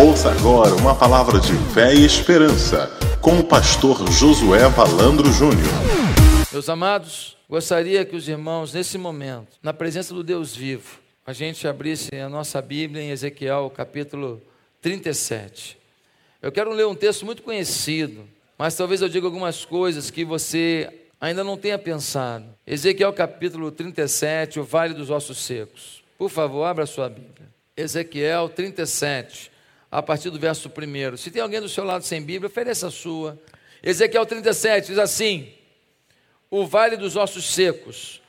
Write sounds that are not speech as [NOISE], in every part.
Ouça agora uma palavra de fé e esperança com o pastor Josué Valandro Júnior. Meus amados, gostaria que os irmãos, nesse momento, na presença do Deus vivo, a gente abrisse a nossa Bíblia em Ezequiel, capítulo 37. Eu quero ler um texto muito conhecido, mas talvez eu diga algumas coisas que você ainda não tenha pensado. Ezequiel, capítulo 37, o Vale dos Ossos Secos. Por favor, abra sua Bíblia. Ezequiel 37 a partir do verso 1. Se tem alguém do seu lado sem Bíblia, ofereça a sua. Ezequiel 37 diz assim: O vale dos ossos secos,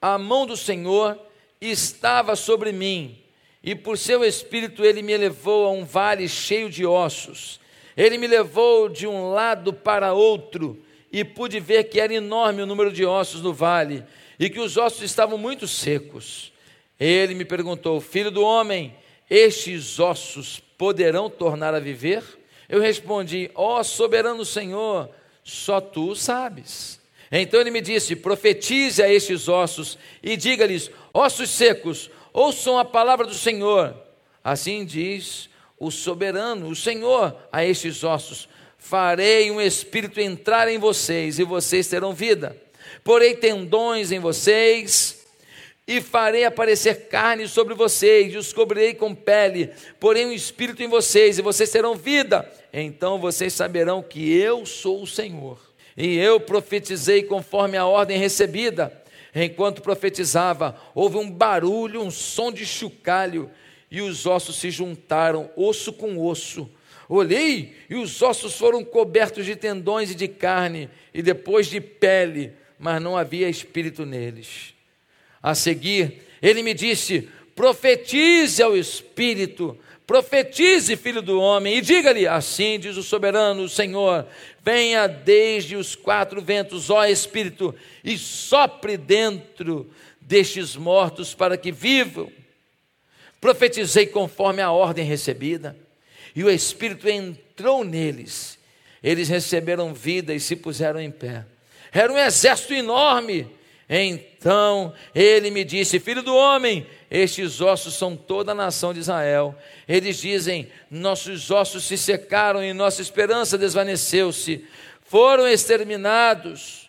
a mão do Senhor estava sobre mim, e por seu espírito ele me levou a um vale cheio de ossos. Ele me levou de um lado para outro, e pude ver que era enorme o número de ossos no vale, e que os ossos estavam muito secos. Ele me perguntou: Filho do homem, estes ossos poderão tornar a viver? Eu respondi: Ó oh, soberano Senhor, só tu sabes. Então ele me disse: Profetize a estes ossos e diga-lhes: Ossos secos, ouçam a palavra do Senhor. Assim diz o soberano, o Senhor, a estes ossos: Farei um espírito entrar em vocês e vocês terão vida. Porei tendões em vocês e farei aparecer carne sobre vocês, e os cobrirei com pele, porém um espírito em vocês, e vocês terão vida. Então vocês saberão que eu sou o Senhor. E eu profetizei conforme a ordem recebida. Enquanto profetizava, houve um barulho, um som de chocalho, e os ossos se juntaram, osso com osso. Olhei, e os ossos foram cobertos de tendões e de carne, e depois de pele, mas não havia espírito neles. A seguir, ele me disse: profetize ao Espírito, profetize, filho do homem, e diga-lhe: assim diz o soberano, o Senhor, venha desde os quatro ventos, ó Espírito, e sopre dentro destes mortos para que vivam. Profetizei conforme a ordem recebida, e o Espírito entrou neles. Eles receberam vida e se puseram em pé. Era um exército enorme então ele me disse: Filho do homem, estes ossos são toda a nação de Israel. Eles dizem: Nossos ossos se secaram e nossa esperança desvaneceu-se, foram exterminados.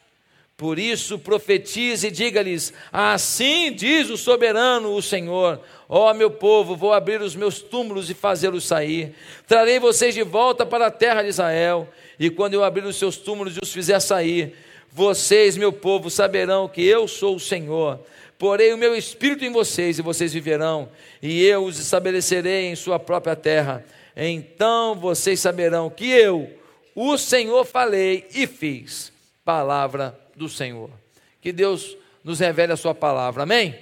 Por isso profetize e diga-lhes: Assim diz o soberano, o Senhor: Ó oh, meu povo, vou abrir os meus túmulos e fazê-los sair. Trarei vocês de volta para a terra de Israel. E quando eu abrir os seus túmulos e os fizer sair, vocês, meu povo, saberão que eu sou o Senhor. Porei o meu espírito em vocês e vocês viverão, e eu os estabelecerei em sua própria terra. Então vocês saberão que eu, o Senhor, falei e fiz. Palavra do Senhor. Que Deus nos revele a sua palavra. Amém?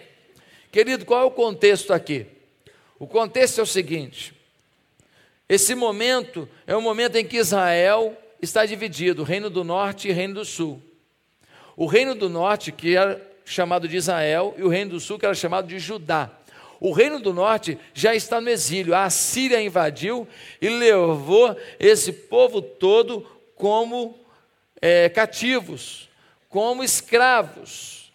Querido, qual é o contexto aqui? O contexto é o seguinte: esse momento é o momento em que Israel está dividido, reino do norte e reino do sul. O reino do norte, que era chamado de Israel, e o reino do sul, que era chamado de Judá. O reino do norte já está no exílio. A Síria invadiu e levou esse povo todo como é, cativos, como escravos.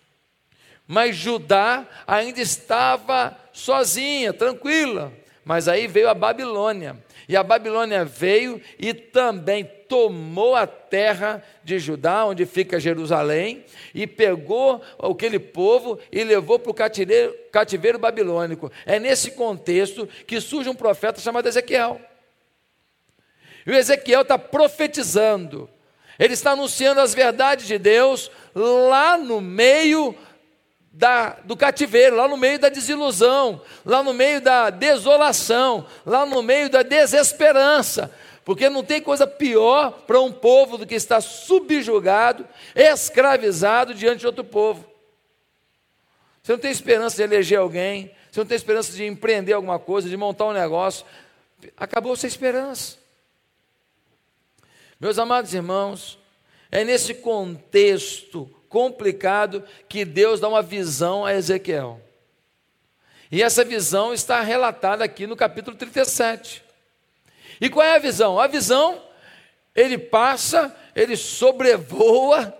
Mas Judá ainda estava sozinha, tranquila. Mas aí veio a Babilônia. E a Babilônia veio e também tomou a terra de Judá, onde fica Jerusalém, e pegou aquele povo e levou para o cativeiro, cativeiro babilônico. É nesse contexto que surge um profeta chamado Ezequiel. E o Ezequiel está profetizando, ele está anunciando as verdades de Deus lá no meio da, do cativeiro, lá no meio da desilusão, lá no meio da desolação, lá no meio da desesperança. Porque não tem coisa pior para um povo do que estar subjugado, escravizado diante de outro povo. Você não tem esperança de eleger alguém, você não tem esperança de empreender alguma coisa, de montar um negócio. Acabou sua esperança. Meus amados irmãos, é nesse contexto complicado que Deus dá uma visão a Ezequiel. E essa visão está relatada aqui no capítulo 37. E qual é a visão? A visão, ele passa, ele sobrevoa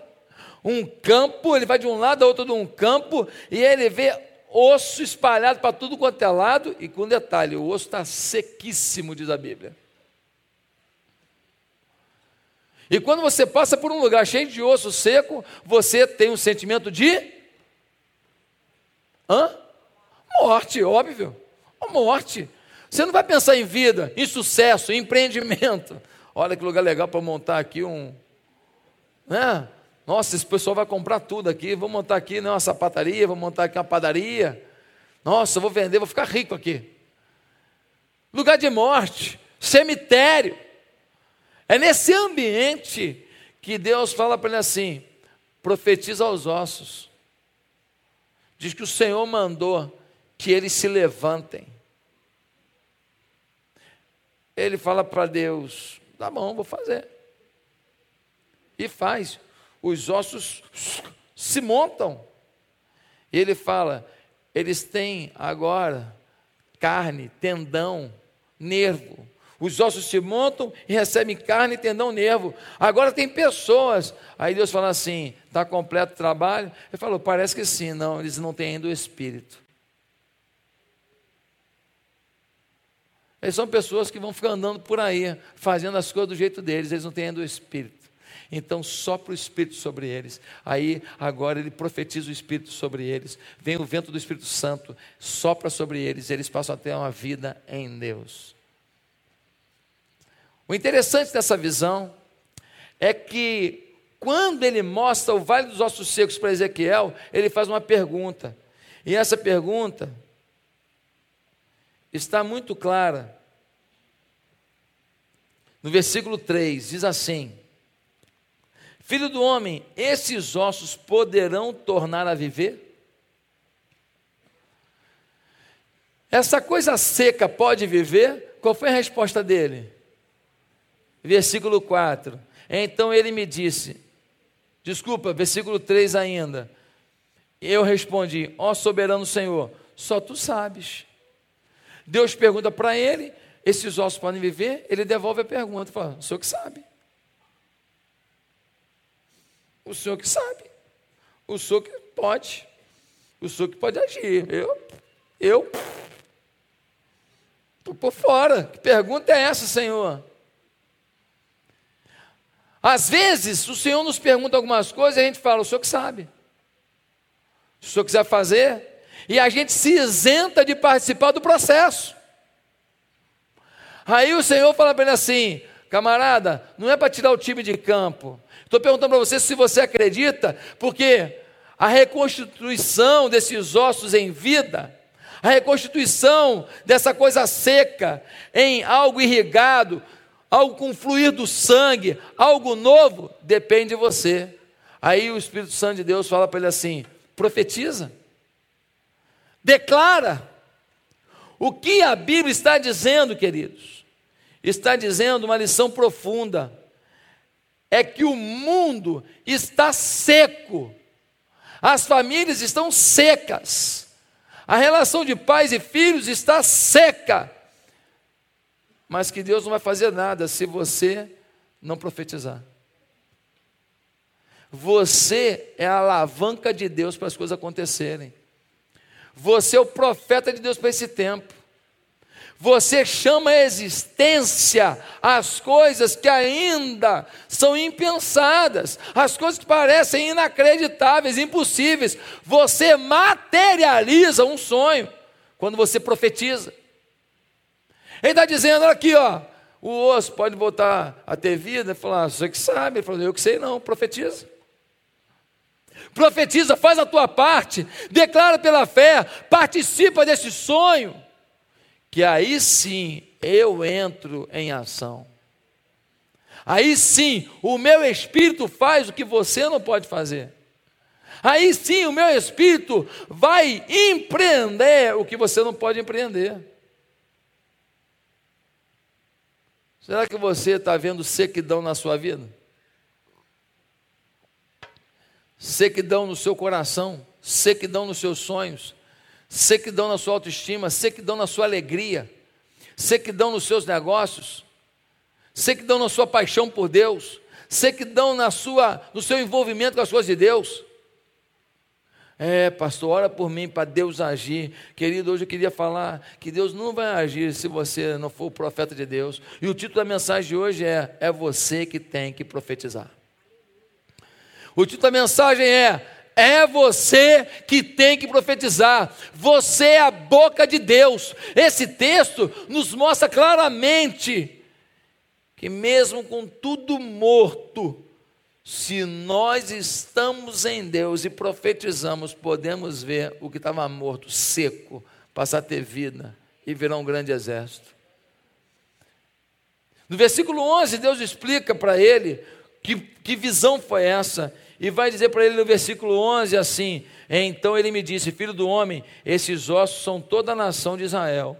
um campo, ele vai de um lado a outro de um campo, e ele vê osso espalhado para tudo quanto é lado, e com detalhe: o osso está sequíssimo, diz a Bíblia. E quando você passa por um lugar cheio de osso seco, você tem um sentimento de. Hã? Morte, óbvio. Morte. Você não vai pensar em vida, em sucesso, em empreendimento. [LAUGHS] Olha que lugar legal para montar aqui um. Né? Nossa, esse pessoal vai comprar tudo aqui. Vou montar aqui né, uma sapataria, vou montar aqui uma padaria. Nossa, vou vender, vou ficar rico aqui. Lugar de morte, cemitério. É nesse ambiente que Deus fala para ele assim: profetiza aos ossos. Diz que o Senhor mandou que eles se levantem. Ele fala para Deus: tá bom, vou fazer. E faz. Os ossos se montam. E ele fala: eles têm agora carne, tendão, nervo. Os ossos se montam e recebem carne, tendão, nervo. Agora tem pessoas. Aí Deus fala assim: está completo o trabalho? Ele falou: parece que sim. Não, eles não têm ainda o espírito. Eles são pessoas que vão ficar andando por aí, fazendo as coisas do jeito deles, eles não têm ainda o espírito. Então sopra o Espírito sobre eles. Aí agora ele profetiza o Espírito sobre eles. Vem o vento do Espírito Santo, sopra sobre eles, e eles passam a ter uma vida em Deus. O interessante dessa visão é que quando ele mostra o vale dos ossos secos para Ezequiel, ele faz uma pergunta. E essa pergunta está muito clara. No versículo 3 diz assim: Filho do homem, esses ossos poderão tornar a viver? Essa coisa seca pode viver? Qual foi a resposta dele? versículo 4. Então ele me disse, desculpa, versículo 3 ainda. Eu respondi: Ó soberano Senhor, só tu sabes. Deus pergunta para ele: esses ossos podem viver? Ele devolve a pergunta: fala, o senhor que sabe. O senhor que sabe. O senhor que pode. O senhor que pode agir. Eu, eu, estou por fora. Que pergunta é essa, Senhor? Às vezes, o Senhor nos pergunta algumas coisas e a gente fala, o Senhor que sabe. Se o Senhor quiser fazer, e a gente se isenta de participar do processo. Aí o Senhor fala para ele assim: camarada, não é para tirar o time de campo. Estou perguntando para você se você acredita, porque a reconstituição desses ossos em vida, a reconstituição dessa coisa seca em algo irrigado, algo com fluir do sangue, algo novo, depende de você. Aí o Espírito Santo de Deus fala para ele assim: profetiza, declara. O que a Bíblia está dizendo, queridos? Está dizendo uma lição profunda. É que o mundo está seco, as famílias estão secas, a relação de pais e filhos está seca mas que Deus não vai fazer nada se você não profetizar. Você é a alavanca de Deus para as coisas acontecerem. Você é o profeta de Deus para esse tempo. Você chama a existência as coisas que ainda são impensadas, as coisas que parecem inacreditáveis, impossíveis. Você materializa um sonho quando você profetiza. Ele está dizendo aqui, ó, o osso pode voltar a ter vida. Falou, ah, você que sabe. Ele falou, eu que sei não, profetiza. Profetiza, faz a tua parte, declara pela fé, participa desse sonho, que aí sim eu entro em ação. Aí sim, o meu espírito faz o que você não pode fazer. Aí sim, o meu espírito vai empreender o que você não pode empreender. Será que você está vendo sequidão na sua vida? Sequidão no seu coração, sequidão nos seus sonhos, sequidão na sua autoestima, sequidão na sua alegria, sequidão nos seus negócios, sequidão na sua paixão por Deus, sequidão na sua, no seu envolvimento com as coisas de Deus. É, pastor, ora por mim para Deus agir. Querido, hoje eu queria falar que Deus não vai agir se você não for o profeta de Deus. E o título da mensagem de hoje é: É você que tem que profetizar. O título da mensagem é: É você que tem que profetizar. Você é a boca de Deus. Esse texto nos mostra claramente que, mesmo com tudo morto, se nós estamos em Deus e profetizamos, podemos ver o que estava morto, seco, passar a ter vida e virar um grande exército. No versículo 11, Deus explica para ele que, que visão foi essa, e vai dizer para ele no versículo 11 assim: Então ele me disse, filho do homem, esses ossos são toda a nação de Israel.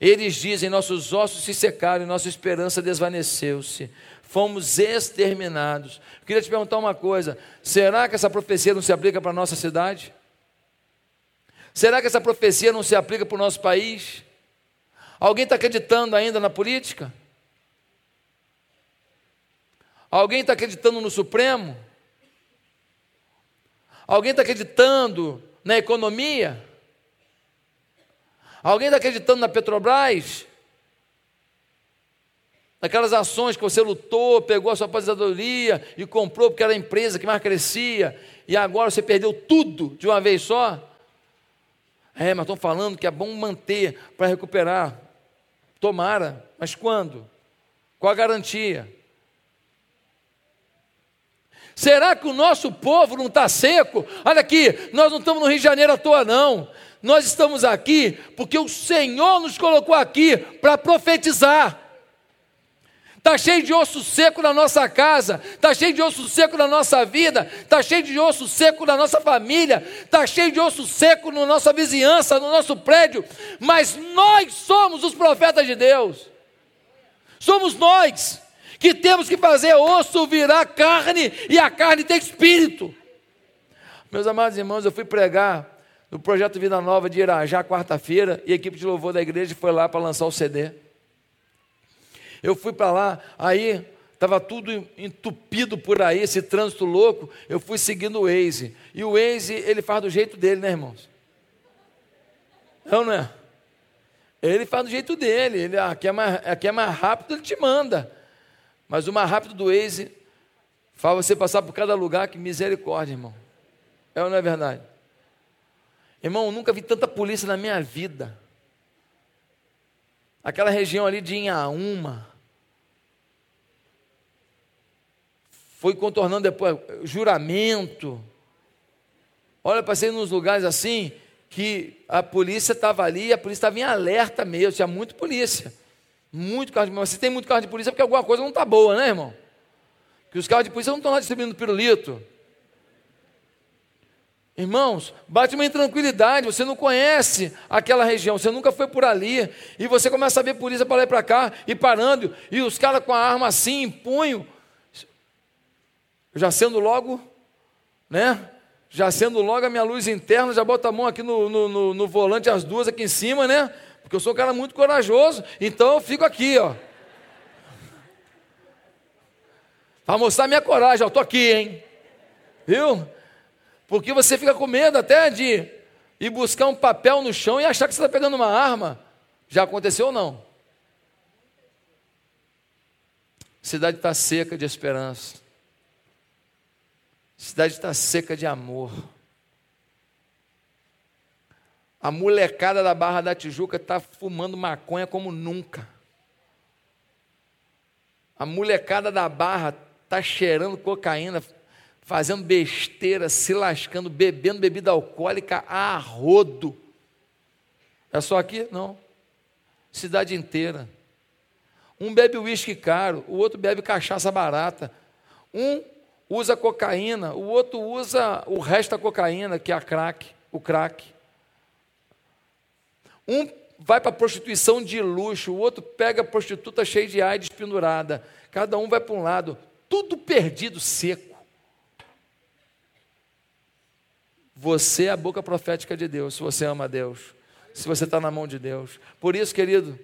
Eles dizem: Nossos ossos se secaram e nossa esperança desvaneceu-se fomos exterminados. Eu queria te perguntar uma coisa: será que essa profecia não se aplica para a nossa cidade? Será que essa profecia não se aplica para o nosso país? Alguém está acreditando ainda na política? Alguém está acreditando no Supremo? Alguém está acreditando na economia? Alguém está acreditando na Petrobras? Naquelas ações que você lutou, pegou a sua aposentadoria e comprou porque era a empresa que mais crescia, e agora você perdeu tudo de uma vez só? É, mas estão falando que é bom manter para recuperar. Tomara, mas quando? Qual a garantia? Será que o nosso povo não está seco? Olha aqui, nós não estamos no Rio de Janeiro à toa, não. Nós estamos aqui porque o Senhor nos colocou aqui para profetizar. Está cheio de osso seco na nossa casa, está cheio de osso seco na nossa vida, está cheio de osso seco na nossa família, está cheio de osso seco na nossa vizinhança, no nosso prédio, mas nós somos os profetas de Deus, somos nós que temos que fazer osso virar carne e a carne ter espírito. Meus amados irmãos, eu fui pregar no projeto Vida Nova de Irajá, quarta-feira, e a equipe de louvor da igreja foi lá para lançar o CD. Eu fui para lá, aí estava tudo entupido por aí, esse trânsito louco. Eu fui seguindo o Waze. E o Waze, ele faz do jeito dele, né, irmãos? Não, não é? Ele faz do jeito dele. Ele, aqui, é mais, aqui é mais rápido, ele te manda. Mas o mais rápido do Waze faz você passar por cada lugar, que misericórdia, irmão. É ou não é verdade? Irmão, eu nunca vi tanta polícia na minha vida aquela região ali de Inhaúma. Foi contornando depois juramento. Olha, passei nos lugares assim que a polícia estava ali, a polícia estava em alerta mesmo, tinha muita polícia. Muito carro de polícia. Se tem muito carro de polícia, é porque alguma coisa não está boa, né, irmão? Que os carros de polícia não estão lá distribuindo pirulito. Irmãos, bate uma intranquilidade, você não conhece aquela região, você nunca foi por ali, e você começa a ver polícia para lá e para cá, e parando, e os caras com a arma assim, em punho, já sendo logo, né? Já sendo logo a minha luz interna, já bota a mão aqui no, no, no, no volante, as duas aqui em cima, né? Porque eu sou um cara muito corajoso, então eu fico aqui, ó. Para mostrar minha coragem, ó, tô aqui, hein? Viu? Porque você fica com medo até de ir buscar um papel no chão e achar que você está pegando uma arma. Já aconteceu ou não? Cidade está seca de esperança. Cidade está seca de amor. A molecada da Barra da Tijuca está fumando maconha como nunca. A molecada da Barra está cheirando cocaína, fazendo besteira, se lascando, bebendo bebida alcoólica a rodo. É só aqui? Não. Cidade inteira. Um bebe uísque caro, o outro bebe cachaça barata. Um usa cocaína, o outro usa o resto da cocaína, que é a crack, o crack. Um vai para prostituição de luxo, o outro pega a prostituta cheia de AIDS pendurada. Cada um vai para um lado, tudo perdido, seco. Você é a boca profética de Deus, se você ama Deus, se você está na mão de Deus. Por isso, querido,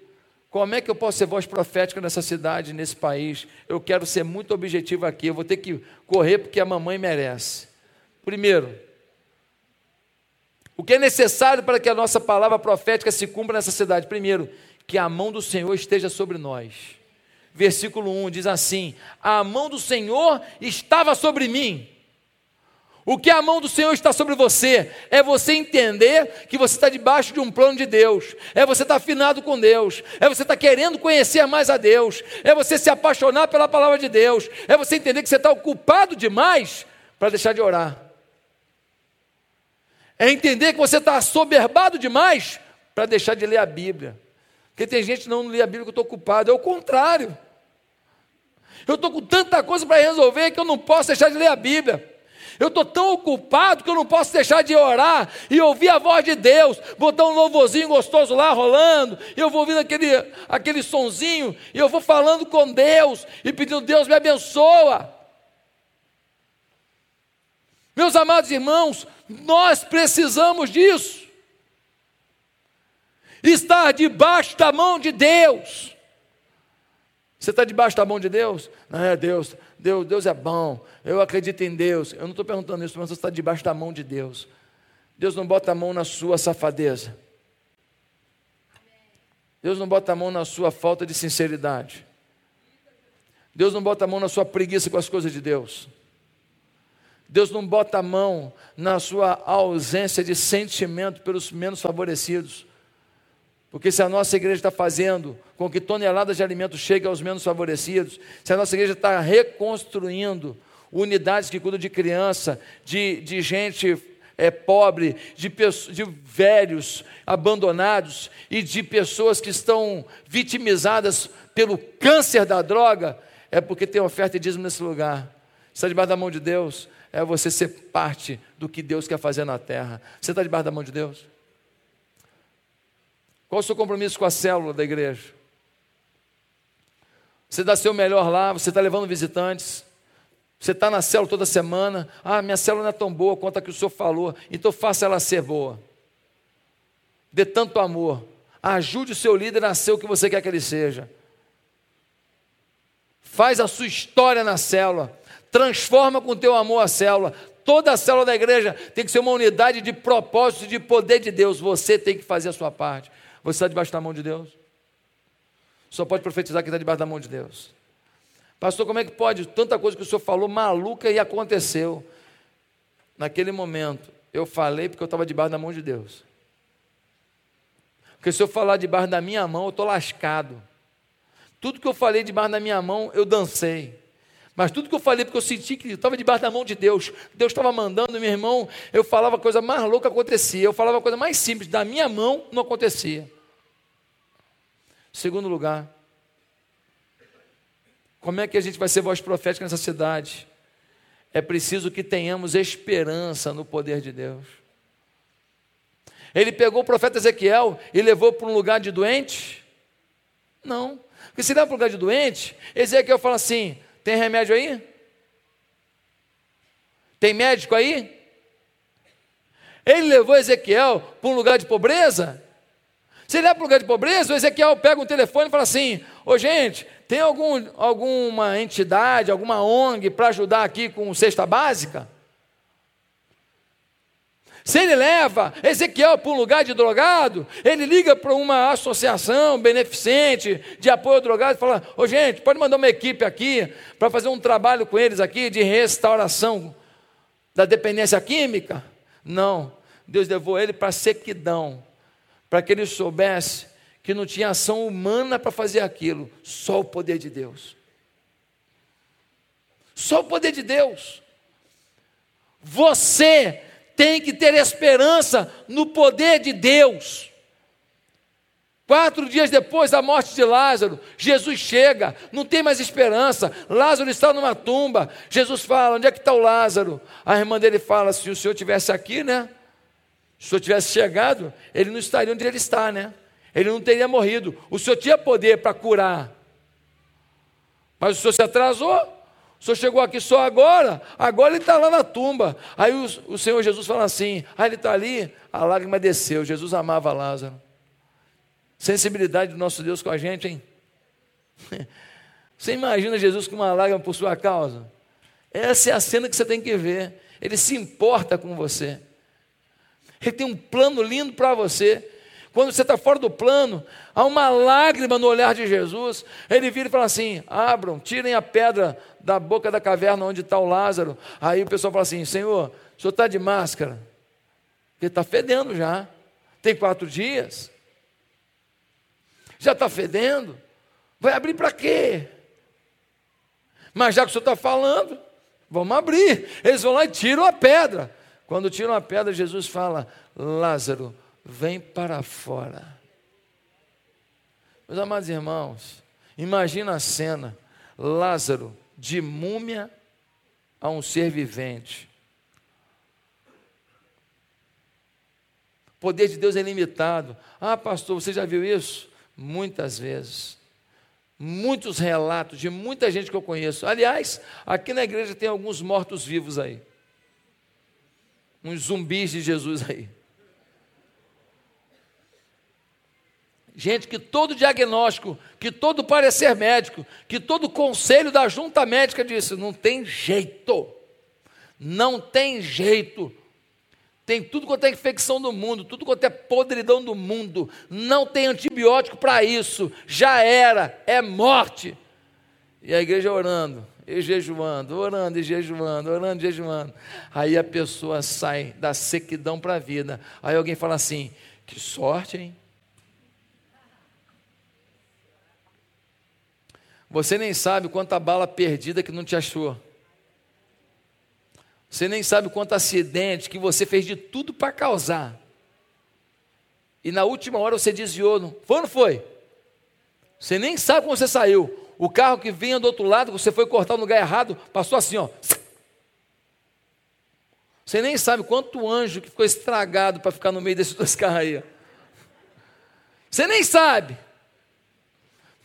como é que eu posso ser voz profética nessa cidade, nesse país? Eu quero ser muito objetivo aqui, eu vou ter que correr porque a mamãe merece. Primeiro, o que é necessário para que a nossa palavra profética se cumpra nessa cidade? Primeiro, que a mão do Senhor esteja sobre nós. Versículo 1 diz assim: A mão do Senhor estava sobre mim. O que a mão do Senhor está sobre você é você entender que você está debaixo de um plano de Deus, é você estar afinado com Deus, é você estar querendo conhecer mais a Deus, é você se apaixonar pela palavra de Deus, é você entender que você está ocupado demais para deixar de orar, é entender que você está assoberbado demais para deixar de ler a Bíblia. Porque tem gente que não lê a Bíblia que eu estou ocupado, é o contrário. Eu estou com tanta coisa para resolver que eu não posso deixar de ler a Bíblia. Eu estou tão ocupado que eu não posso deixar de orar e ouvir a voz de Deus, botar um louvorzinho gostoso lá rolando, e eu vou ouvindo aquele, aquele sonzinho, e eu vou falando com Deus e pedindo, Deus me abençoa. Meus amados irmãos, nós precisamos disso. Estar debaixo da mão de Deus. Você está debaixo da mão de Deus? Não é Deus, Deus, Deus é bom, eu acredito em Deus. Eu não estou perguntando isso, mas você está debaixo da mão de Deus. Deus não bota a mão na sua safadeza. Deus não bota a mão na sua falta de sinceridade. Deus não bota a mão na sua preguiça com as coisas de Deus. Deus não bota a mão na sua ausência de sentimento pelos menos favorecidos. Porque se a nossa igreja está fazendo com que toneladas de alimento cheguem aos menos favorecidos, se a nossa igreja está reconstruindo unidades que cuidam de criança, de, de gente é, pobre, de, de velhos abandonados e de pessoas que estão vitimizadas pelo câncer da droga, é porque tem oferta e dízimo nesse lugar. Está debaixo da mão de Deus, é você ser parte do que Deus quer fazer na terra. Você está debaixo da mão de Deus? Qual o seu compromisso com a célula da igreja? Você dá seu melhor lá, você está levando visitantes, você está na célula toda semana. Ah, minha célula não é tão boa quanto a que o senhor falou, então faça ela ser boa. Dê tanto amor. Ajude o seu líder a ser o que você quer que ele seja. Faz a sua história na célula. Transforma com teu amor a célula. Toda a célula da igreja tem que ser uma unidade de propósito, de poder de Deus. Você tem que fazer a sua parte. Você está debaixo da mão de Deus? Só pode profetizar quem está debaixo da mão de Deus. Pastor, como é que pode? Tanta coisa que o senhor falou maluca e aconteceu. Naquele momento, eu falei porque eu estava debaixo da mão de Deus. Porque se eu falar debaixo da minha mão, eu estou lascado. Tudo que eu falei debaixo da minha mão, eu dancei. Mas tudo que eu falei, porque eu senti que estava debaixo da mão de Deus, Deus estava mandando, meu irmão, eu falava a coisa mais louca acontecia, eu falava a coisa mais simples, da minha mão não acontecia. Segundo lugar, como é que a gente vai ser voz profética nessa cidade? É preciso que tenhamos esperança no poder de Deus. Ele pegou o profeta Ezequiel e levou para um lugar de doente? Não. Porque se leva para um lugar de doente, Ezequiel fala assim: tem remédio aí? Tem médico aí? Ele levou Ezequiel para um lugar de pobreza? Se ele é para um lugar de pobreza, o Ezequiel pega um telefone e fala assim: Ô gente, tem algum, alguma entidade, alguma ONG para ajudar aqui com cesta básica? Se ele leva Ezequiel para um lugar de drogado, ele liga para uma associação beneficente de apoio ao drogado e fala: Ô gente, pode mandar uma equipe aqui para fazer um trabalho com eles aqui de restauração da dependência química? Não. Deus levou ele para a sequidão, para que ele soubesse que não tinha ação humana para fazer aquilo, só o poder de Deus. Só o poder de Deus. Você tem que ter esperança no poder de Deus. Quatro dias depois da morte de Lázaro, Jesus chega, não tem mais esperança. Lázaro está numa tumba. Jesus fala: Onde é que está o Lázaro? A irmã dele fala: Se o senhor tivesse aqui, né? Se o senhor tivesse chegado, ele não estaria onde ele está, né? Ele não teria morrido. O senhor tinha poder para curar, mas o senhor se atrasou. Senhor chegou aqui só agora, agora ele está lá na tumba. Aí o, o Senhor Jesus fala assim: ah, ele está ali, a lágrima desceu. Jesus amava Lázaro. Sensibilidade do nosso Deus com a gente, hein? [LAUGHS] Você imagina Jesus com uma lágrima por sua causa? Essa é a cena que você tem que ver. Ele se importa com você. Ele tem um plano lindo para você. Quando você está fora do plano, há uma lágrima no olhar de Jesus. Ele vira e fala assim: abram, tirem a pedra da boca da caverna onde está o Lázaro. Aí o pessoal fala assim: Senhor, o senhor está de máscara? Porque está fedendo já. Tem quatro dias. Já está fedendo. Vai abrir para quê? Mas já que o senhor está falando, vamos abrir. Eles vão lá e tiram a pedra. Quando tiram a pedra, Jesus fala: Lázaro, vem para fora. Meus amados irmãos, imagina a cena: Lázaro de múmia a um ser vivente. O poder de Deus é limitado. Ah, pastor, você já viu isso? Muitas vezes. Muitos relatos de muita gente que eu conheço. Aliás, aqui na igreja tem alguns mortos-vivos aí. Uns zumbis de Jesus aí. Gente que todo diagnóstico, que todo parecer médico, que todo conselho da junta médica disse: não tem jeito, não tem jeito. Tem tudo quanto é infecção do mundo, tudo quanto é podridão do mundo, não tem antibiótico para isso, já era, é morte. E a igreja orando, e jejuando, orando e jejuando, orando e jejuando. Aí a pessoa sai da sequidão para a vida. Aí alguém fala assim: que sorte, hein? Você nem sabe quanta bala perdida que não te achou. Você nem sabe quanto acidente que você fez de tudo para causar. E na última hora você desviou. Não? Foi ou não foi? Você nem sabe como você saiu. O carro que vinha do outro lado, você foi cortar no lugar errado, passou assim, ó. Você nem sabe quanto anjo que ficou estragado para ficar no meio desses dois carros aí. Você nem sabe.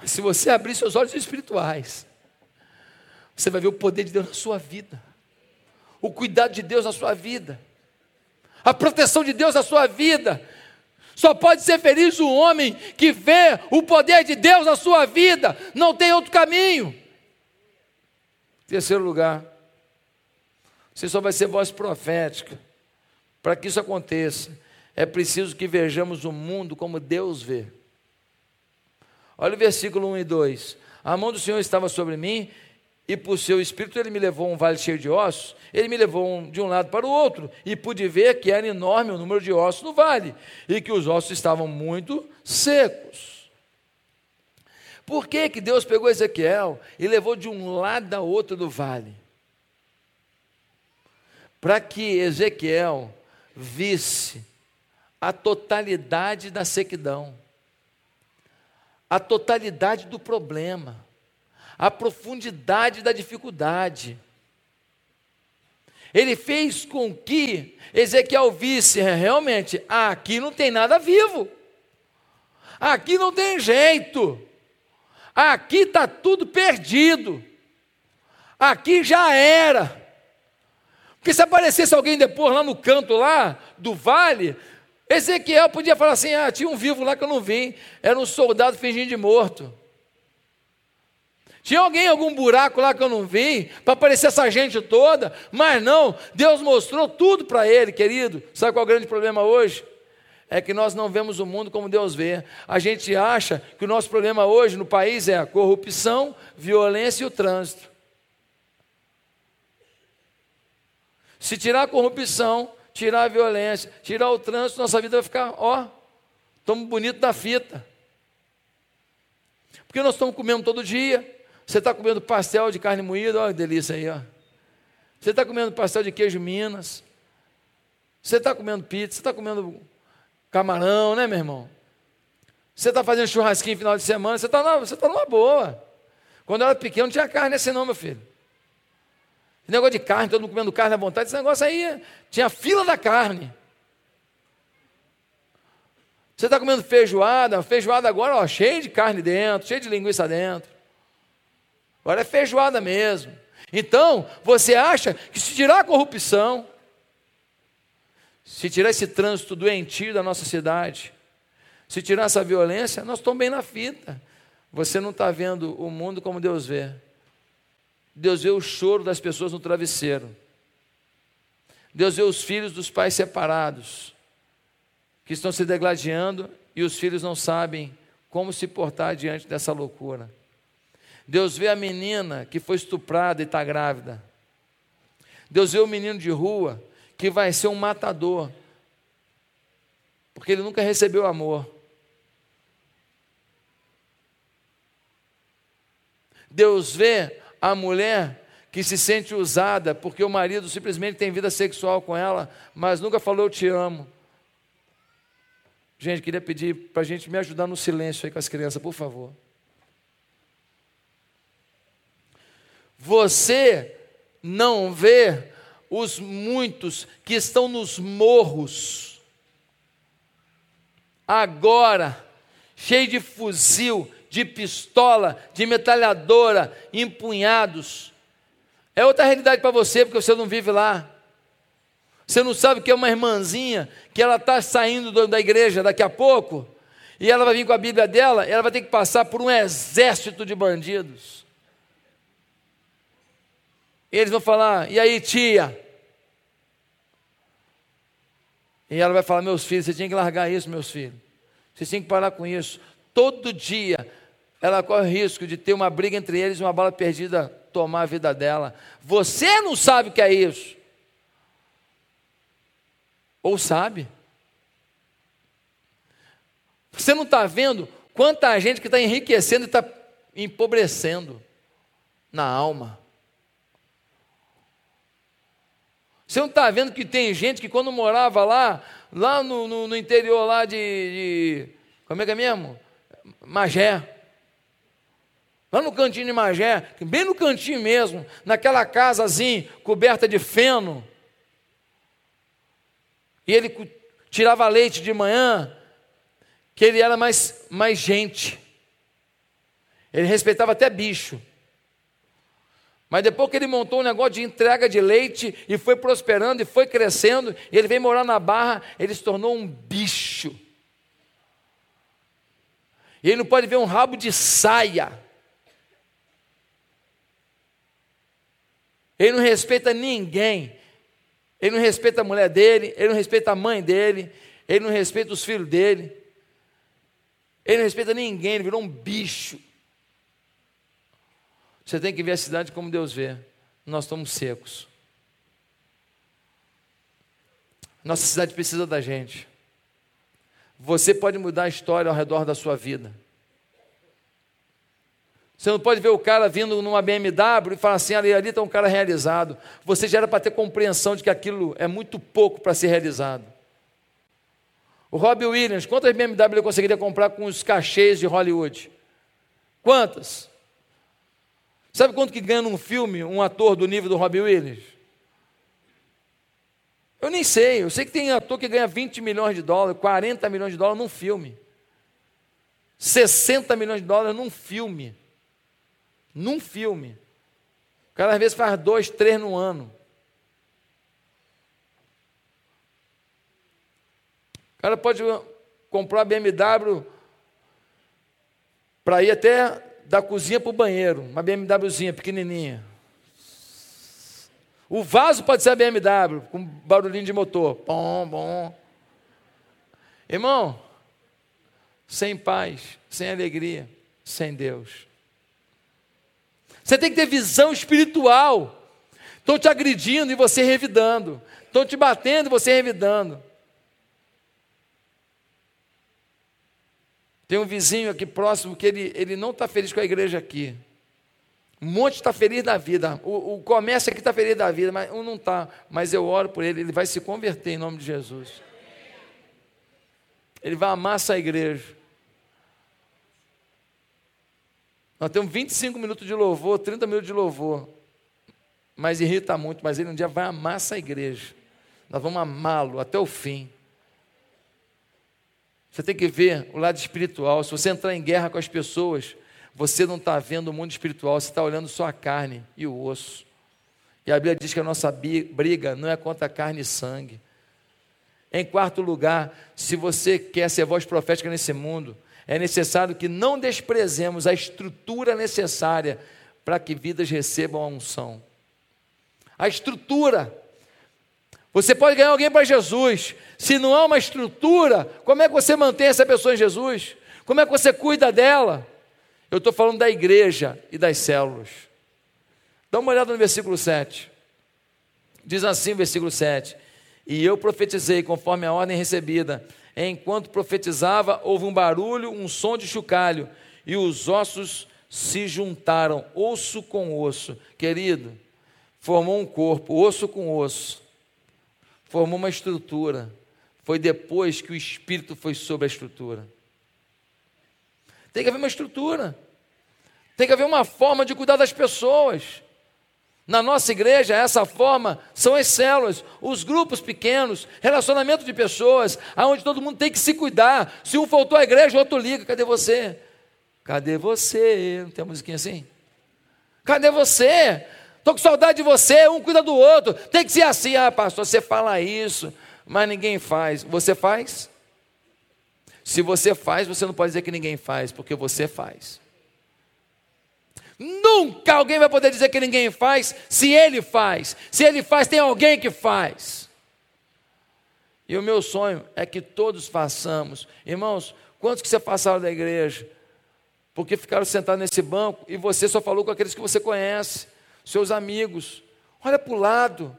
Se você abrir seus olhos espirituais, você vai ver o poder de Deus na sua vida, o cuidado de Deus na sua vida, a proteção de Deus na sua vida. Só pode ser feliz o homem que vê o poder de Deus na sua vida, não tem outro caminho. Terceiro lugar, você só vai ser voz profética. Para que isso aconteça, é preciso que vejamos o mundo como Deus vê. Olha o versículo 1 e 2. A mão do Senhor estava sobre mim, e por seu espírito ele me levou a um vale cheio de ossos. Ele me levou de um lado para o outro, e pude ver que era enorme o número de ossos no vale, e que os ossos estavam muito secos. Por que, que Deus pegou Ezequiel e levou de um lado a outro do vale? Para que Ezequiel visse a totalidade da sequidão a totalidade do problema, a profundidade da dificuldade. Ele fez com que Ezequiel visse é, realmente: aqui não tem nada vivo, aqui não tem jeito, aqui está tudo perdido, aqui já era. Porque se aparecesse alguém depois lá no canto lá do vale, Ezequiel podia falar assim: ah, tinha um vivo lá que eu não vi, era um soldado fingindo de morto. Tinha alguém em algum buraco lá que eu não vi, para aparecer essa gente toda, mas não, Deus mostrou tudo para ele, querido. Sabe qual é o grande problema hoje? É que nós não vemos o mundo como Deus vê. A gente acha que o nosso problema hoje no país é a corrupção, violência e o trânsito. Se tirar a corrupção, tirar a violência, tirar o trânsito, nossa vida vai ficar, ó, estamos bonito da fita. Porque nós estamos comendo todo dia. Você está comendo pastel de carne moída, olha que delícia aí, ó. Você está comendo pastel de queijo Minas. Você está comendo pizza, você está comendo camarão, né, meu irmão? Você está fazendo churrasquinho final de semana, você está tá numa boa. Quando eu era pequeno não tinha carne assim não, meu filho. Negócio de carne, todo mundo comendo carne à vontade, esse negócio aí tinha fila da carne. Você está comendo feijoada, feijoada agora, ó, cheio de carne dentro, cheio de linguiça dentro. Agora é feijoada mesmo. Então, você acha que se tirar a corrupção, se tirar esse trânsito doentio da nossa cidade, se tirar essa violência, nós estamos bem na fita. Você não está vendo o mundo como Deus vê. Deus vê o choro das pessoas no travesseiro. Deus vê os filhos dos pais separados, que estão se degladiando e os filhos não sabem como se portar diante dessa loucura. Deus vê a menina que foi estuprada e está grávida. Deus vê o menino de rua que vai ser um matador, porque ele nunca recebeu amor. Deus vê a mulher que se sente usada porque o marido simplesmente tem vida sexual com ela, mas nunca falou eu te amo. Gente, queria pedir para a gente me ajudar no silêncio aí com as crianças, por favor. Você não vê os muitos que estão nos morros, agora, cheio de fuzil, de pistola, de metralhadora, empunhados. É outra realidade para você, porque você não vive lá. Você não sabe que é uma irmãzinha, que ela está saindo da igreja daqui a pouco, e ela vai vir com a Bíblia dela, ela vai ter que passar por um exército de bandidos. E eles vão falar: e aí, tia? E ela vai falar: meus filhos, você tinha que largar isso, meus filhos. Vocês têm que parar com isso. Todo dia ela corre risco de ter uma briga entre eles uma bala perdida tomar a vida dela. Você não sabe o que é isso. Ou sabe? Você não está vendo quanta gente que está enriquecendo e está empobrecendo na alma. Você não está vendo que tem gente que quando morava lá, lá no, no, no interior lá de, de, Como é que é mesmo? Magé. Lá no cantinho de Magé, bem no cantinho mesmo, naquela casazinha coberta de feno. E ele tirava leite de manhã, que ele era mais, mais gente. Ele respeitava até bicho. Mas depois que ele montou um negócio de entrega de leite e foi prosperando e foi crescendo, e ele veio morar na barra, ele se tornou um bicho. E ele não pode ver um rabo de saia. Ele não respeita ninguém. Ele não respeita a mulher dele, ele não respeita a mãe dele, ele não respeita os filhos dele. Ele não respeita ninguém, ele virou um bicho. Você tem que ver a cidade como Deus vê. Nós estamos secos. Nossa cidade precisa da gente. Você pode mudar a história ao redor da sua vida. Você não pode ver o cara vindo numa BMW e falar assim: ali, está um cara realizado. Você já era para ter compreensão de que aquilo é muito pouco para ser realizado. O Robbie Williams, quantas BMW ele conseguiria comprar com os cachês de Hollywood? Quantas? Sabe quanto que ganha num filme um ator do nível do Robbie Williams? Eu nem sei, eu sei que tem ator que ganha 20 milhões de dólares, 40 milhões de dólares num filme. 60 milhões de dólares num filme num filme. O cara às vezes faz dois, três no ano. O cara pode comprar BMW para ir até da cozinha para o banheiro, uma BMWzinha pequenininha. O vaso pode ser a BMW, com barulhinho de motor. Bom, bom. Irmão, sem paz, sem alegria, sem Deus. Você tem que ter visão espiritual. Estão te agredindo e você revidando. Estão te batendo e você revidando. Tem um vizinho aqui próximo que ele, ele não está feliz com a igreja aqui. Um monte está feliz da vida. O, o comércio aqui está feliz da vida, mas um não está. Mas eu oro por ele, ele vai se converter em nome de Jesus. Ele vai amar essa igreja. Nós temos 25 minutos de louvor, 30 minutos de louvor. Mas irrita muito, mas ele um dia vai amar essa igreja. Nós vamos amá-lo até o fim. Você tem que ver o lado espiritual. Se você entrar em guerra com as pessoas, você não está vendo o mundo espiritual, você está olhando só a carne e o osso. E a Bíblia diz que a nossa briga não é contra carne e sangue. Em quarto lugar, se você quer ser voz profética nesse mundo, é necessário que não desprezemos a estrutura necessária para que vidas recebam a unção. A estrutura. Você pode ganhar alguém para Jesus. Se não há uma estrutura, como é que você mantém essa pessoa em Jesus? Como é que você cuida dela? Eu estou falando da igreja e das células. Dá uma olhada no versículo 7. Diz assim versículo 7: E eu profetizei conforme a ordem recebida. Enquanto profetizava, houve um barulho, um som de chocalho, e os ossos se juntaram, osso com osso. Querido, formou um corpo, osso com osso. Formou uma estrutura. Foi depois que o Espírito foi sobre a estrutura. Tem que haver uma estrutura. Tem que haver uma forma de cuidar das pessoas. Na nossa igreja, essa forma são as células, os grupos pequenos, relacionamento de pessoas, aonde todo mundo tem que se cuidar. Se um faltou à igreja, o outro liga: cadê você? Cadê você? Não tem uma musiquinha assim? Cadê você? Estou com saudade de você, um cuida do outro. Tem que ser assim, ah, pastor, você fala isso, mas ninguém faz. Você faz? Se você faz, você não pode dizer que ninguém faz, porque você faz. Nunca alguém vai poder dizer que ninguém faz se ele faz. Se ele faz, tem alguém que faz. E o meu sonho é que todos façamos. Irmãos, quantos que você passaram da igreja? Porque ficaram sentados nesse banco e você só falou com aqueles que você conhece, seus amigos. Olha para o lado.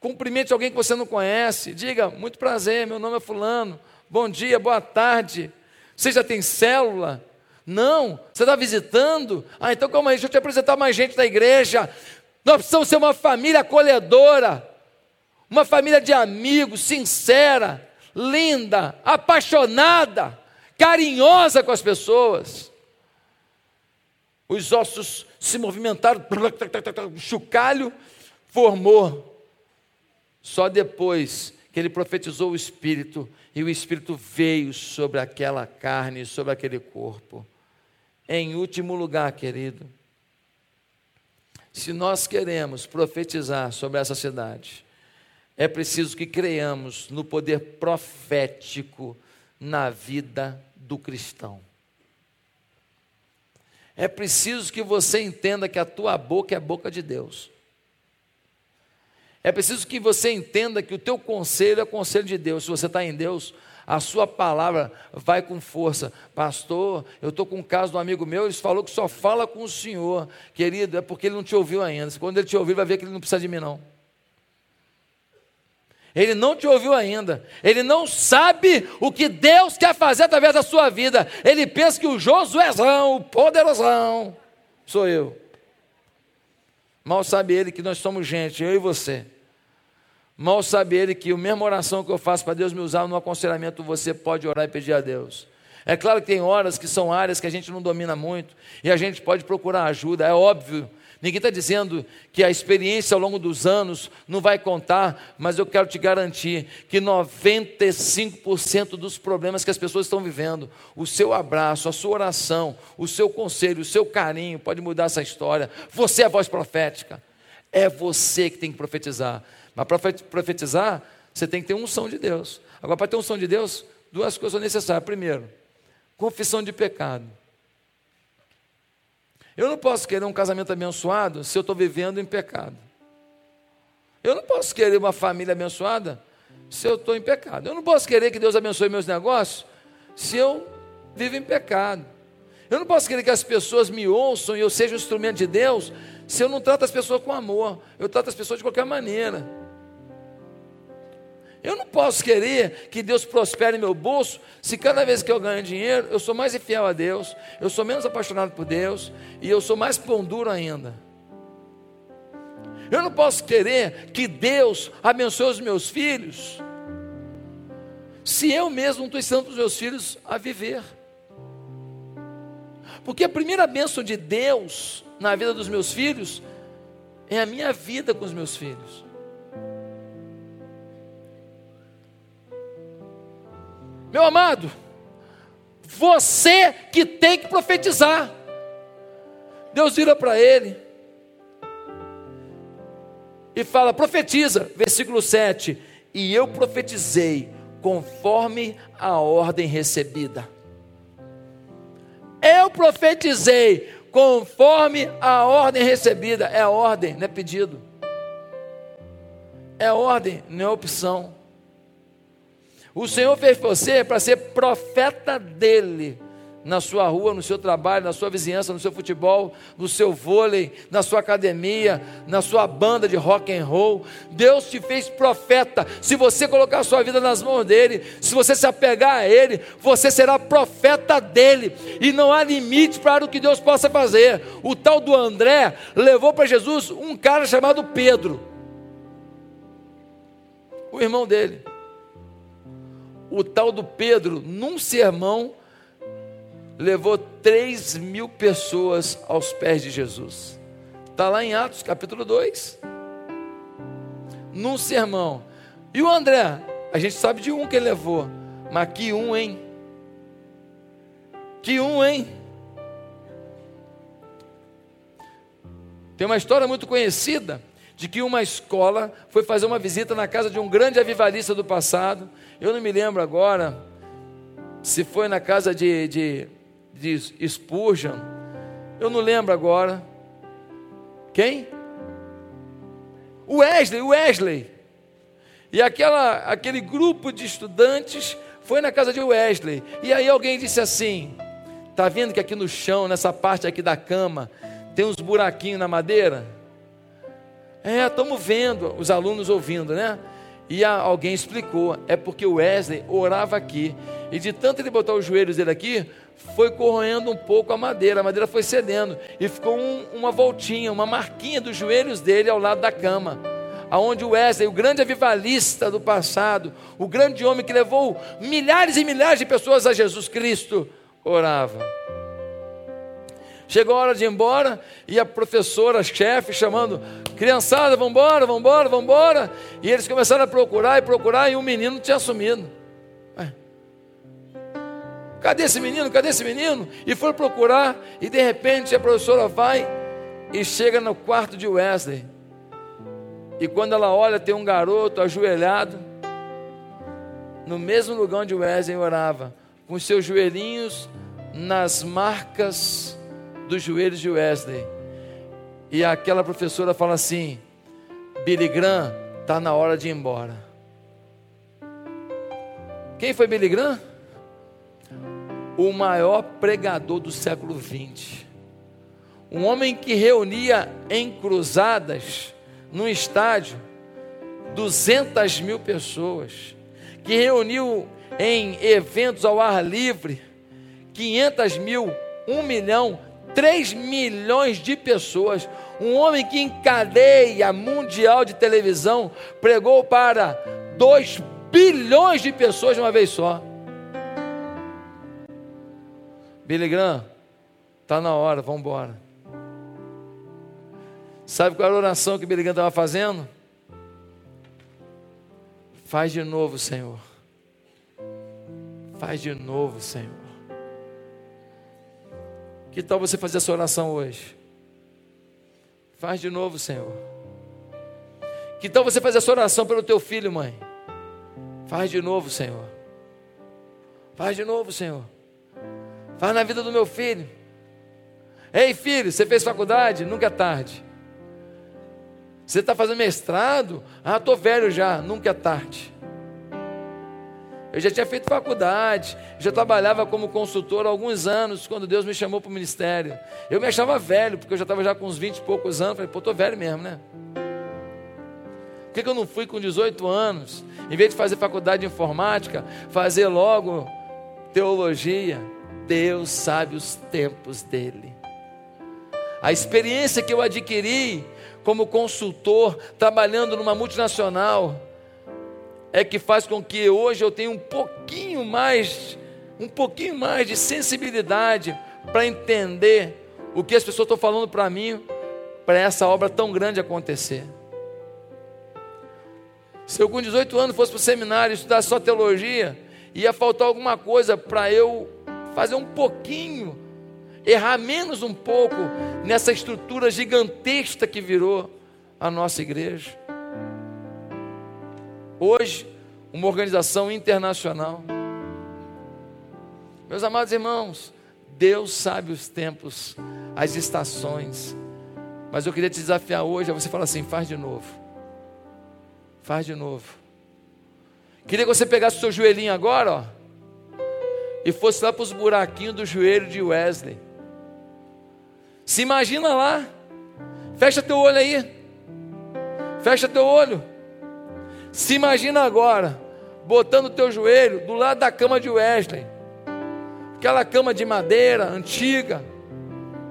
Cumprimente alguém que você não conhece. Diga, muito prazer, meu nome é Fulano. Bom dia, boa tarde. Você já tem célula? Não, você está visitando? Ah, então calma aí, deixa eu te apresentar mais gente da igreja. Nós precisamos ser uma família acolhedora, uma família de amigos, sincera, linda, apaixonada, carinhosa com as pessoas. Os ossos se movimentaram, chocalho formou. Só depois que ele profetizou o Espírito, e o Espírito veio sobre aquela carne, sobre aquele corpo. Em último lugar, querido, se nós queremos profetizar sobre essa cidade, é preciso que creiamos no poder profético na vida do cristão. É preciso que você entenda que a tua boca é a boca de Deus. É preciso que você entenda que o teu conselho é o conselho de Deus. Se você está em Deus, a sua palavra vai com força. Pastor, eu estou com um caso de um amigo meu, ele falou que só fala com o Senhor. Querido, é porque ele não te ouviu ainda. Quando ele te ouvir, vai ver que ele não precisa de mim, não. Ele não te ouviu ainda. Ele não sabe o que Deus quer fazer através da sua vida. Ele pensa que o Josuézão, o poderosão, sou eu. Mal sabe ele que nós somos gente, eu e você. Mal sabe ele que a mesma oração que eu faço para Deus me usar no aconselhamento, você pode orar e pedir a Deus. É claro que tem horas que são áreas que a gente não domina muito e a gente pode procurar ajuda, é óbvio. Ninguém está dizendo que a experiência ao longo dos anos não vai contar, mas eu quero te garantir que 95% dos problemas que as pessoas estão vivendo, o seu abraço, a sua oração, o seu conselho, o seu carinho pode mudar essa história. Você é a voz profética, é você que tem que profetizar. Mas para profetizar, você tem que ter unção de Deus. Agora, para ter unção de Deus, duas coisas são necessárias. Primeiro, confissão de pecado. Eu não posso querer um casamento abençoado se eu estou vivendo em pecado. Eu não posso querer uma família abençoada se eu estou em pecado. Eu não posso querer que Deus abençoe meus negócios se eu vivo em pecado. Eu não posso querer que as pessoas me ouçam e eu seja um instrumento de Deus se eu não trato as pessoas com amor. Eu trato as pessoas de qualquer maneira. Eu não posso querer que Deus prospere meu bolso se cada vez que eu ganho dinheiro eu sou mais infiel a Deus, eu sou menos apaixonado por Deus e eu sou mais pão duro ainda. Eu não posso querer que Deus abençoe os meus filhos se eu mesmo não estou ensinando os meus filhos a viver. Porque a primeira bênção de Deus na vida dos meus filhos é a minha vida com os meus filhos. Meu amado, você que tem que profetizar. Deus vira para ele e fala: profetiza, versículo 7. E eu profetizei conforme a ordem recebida. Eu profetizei conforme a ordem recebida. É ordem, não é pedido. É ordem, não é opção. O Senhor fez você para ser profeta dele na sua rua, no seu trabalho, na sua vizinhança, no seu futebol, no seu vôlei, na sua academia, na sua banda de rock and roll. Deus te fez profeta. Se você colocar a sua vida nas mãos dele, se você se apegar a ele, você será profeta dele. E não há limite para o que Deus possa fazer. O tal do André levou para Jesus um cara chamado Pedro, o irmão dele. O tal do Pedro, num sermão, levou 3 mil pessoas aos pés de Jesus. Está lá em Atos capítulo 2. Num sermão. E o André? A gente sabe de um que ele levou. Mas que um, hein? Que um, hein? Tem uma história muito conhecida de que uma escola foi fazer uma visita na casa de um grande avivalista do passado. Eu não me lembro agora se foi na casa de, de de Spurgeon. Eu não lembro agora. Quem? Wesley, Wesley. E aquela, aquele grupo de estudantes foi na casa de Wesley. E aí alguém disse assim: Tá vendo que aqui no chão, nessa parte aqui da cama, tem uns buraquinhos na madeira? É, estamos vendo, os alunos ouvindo, né? E alguém explicou: é porque o Wesley orava aqui. E de tanto ele botar os joelhos dele aqui, foi corroendo um pouco a madeira, a madeira foi cedendo e ficou um, uma voltinha, uma marquinha dos joelhos dele ao lado da cama. Aonde o Wesley, o grande avivalista do passado, o grande homem que levou milhares e milhares de pessoas a Jesus Cristo, orava. Chegou a hora de ir embora e a professora, chefe, chamando, criançada, vamos embora, vamos embora, vamos embora. E eles começaram a procurar e procurar e o menino tinha sumido. Cadê esse menino? Cadê esse menino? E foi procurar, e de repente a professora vai e chega no quarto de Wesley. E quando ela olha, tem um garoto ajoelhado no mesmo lugar onde Wesley orava, com seus joelhinhos nas marcas dos joelhos de Wesley. E aquela professora fala assim: Billy Graham, está na hora de ir embora. Quem foi Billy Graham? o maior pregador do século XX. Um homem que reunia em cruzadas, num estádio, 200 mil pessoas, que reuniu em eventos ao ar livre, 500 mil, 1 milhão, 3 milhões de pessoas. Um homem que em cadeia mundial de televisão pregou para 2 bilhões de pessoas de uma vez só. Billy Graham, está na hora, vamos embora. Sabe qual era a oração que Billy Graham estava fazendo? Faz de novo, Senhor. Faz de novo, Senhor. Que tal você fazer essa oração hoje? Faz de novo, Senhor. Que tal você fazer essa oração pelo teu filho, mãe? Faz de novo, Senhor. Faz de novo, Senhor. Faz na vida do meu filho. Ei, filho, você fez faculdade? Nunca é tarde. Você está fazendo mestrado? Ah, estou velho já. Nunca é tarde. Eu já tinha feito faculdade, já trabalhava como consultor há alguns anos, quando Deus me chamou para o ministério. Eu me achava velho, porque eu já estava já com uns 20 e poucos anos. Falei, pô, estou velho mesmo, né? Por que, que eu não fui com 18 anos? Em vez de fazer faculdade de informática, fazer logo teologia. Deus sabe os tempos dele. A experiência que eu adquiri como consultor, trabalhando numa multinacional, é que faz com que hoje eu tenha um pouquinho mais, um pouquinho mais de sensibilidade para entender o que as pessoas estão falando para mim, para essa obra tão grande acontecer. Se eu com 18 anos fosse para o seminário estudar só teologia, ia faltar alguma coisa para eu fazer um pouquinho, errar menos um pouco nessa estrutura gigantesca que virou a nossa igreja. Hoje, uma organização internacional. Meus amados irmãos, Deus sabe os tempos, as estações. Mas eu queria te desafiar hoje a você falar assim: faz de novo. Faz de novo. Queria que você pegasse o seu joelhinho agora, ó, e fosse lá para os buraquinhos do joelho de Wesley. Se imagina lá. Fecha teu olho aí. Fecha teu olho. Se imagina agora, botando o teu joelho do lado da cama de Wesley. Aquela cama de madeira antiga,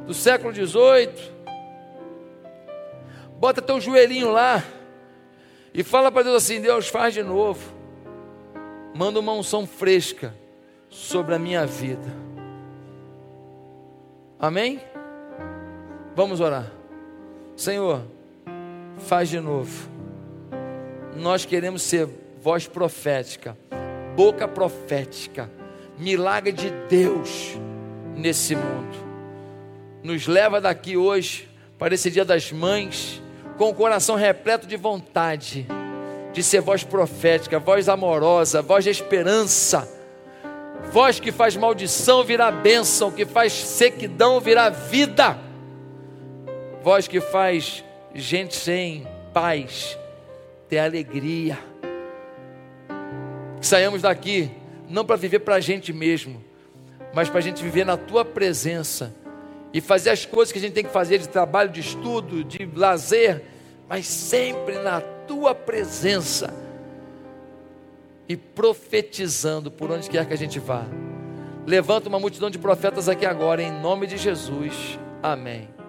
do século XVIII. Bota teu joelhinho lá e fala para Deus assim: Deus, faz de novo. Manda uma unção fresca sobre a minha vida. Amém? Vamos orar. Senhor, faz de novo. Nós queremos ser voz profética, boca profética, milagre de Deus nesse mundo. Nos leva daqui hoje para esse dia das mães, com o coração repleto de vontade de ser voz profética, voz amorosa, voz de esperança, voz que faz maldição virar bênção, que faz sequidão virar vida, voz que faz gente sem paz ter alegria. Que saiamos daqui não para viver para a gente mesmo, mas para a gente viver na tua presença e fazer as coisas que a gente tem que fazer de trabalho, de estudo, de lazer, mas sempre na tua presença e profetizando por onde quer que a gente vá. Levanta uma multidão de profetas aqui agora, em nome de Jesus. Amém.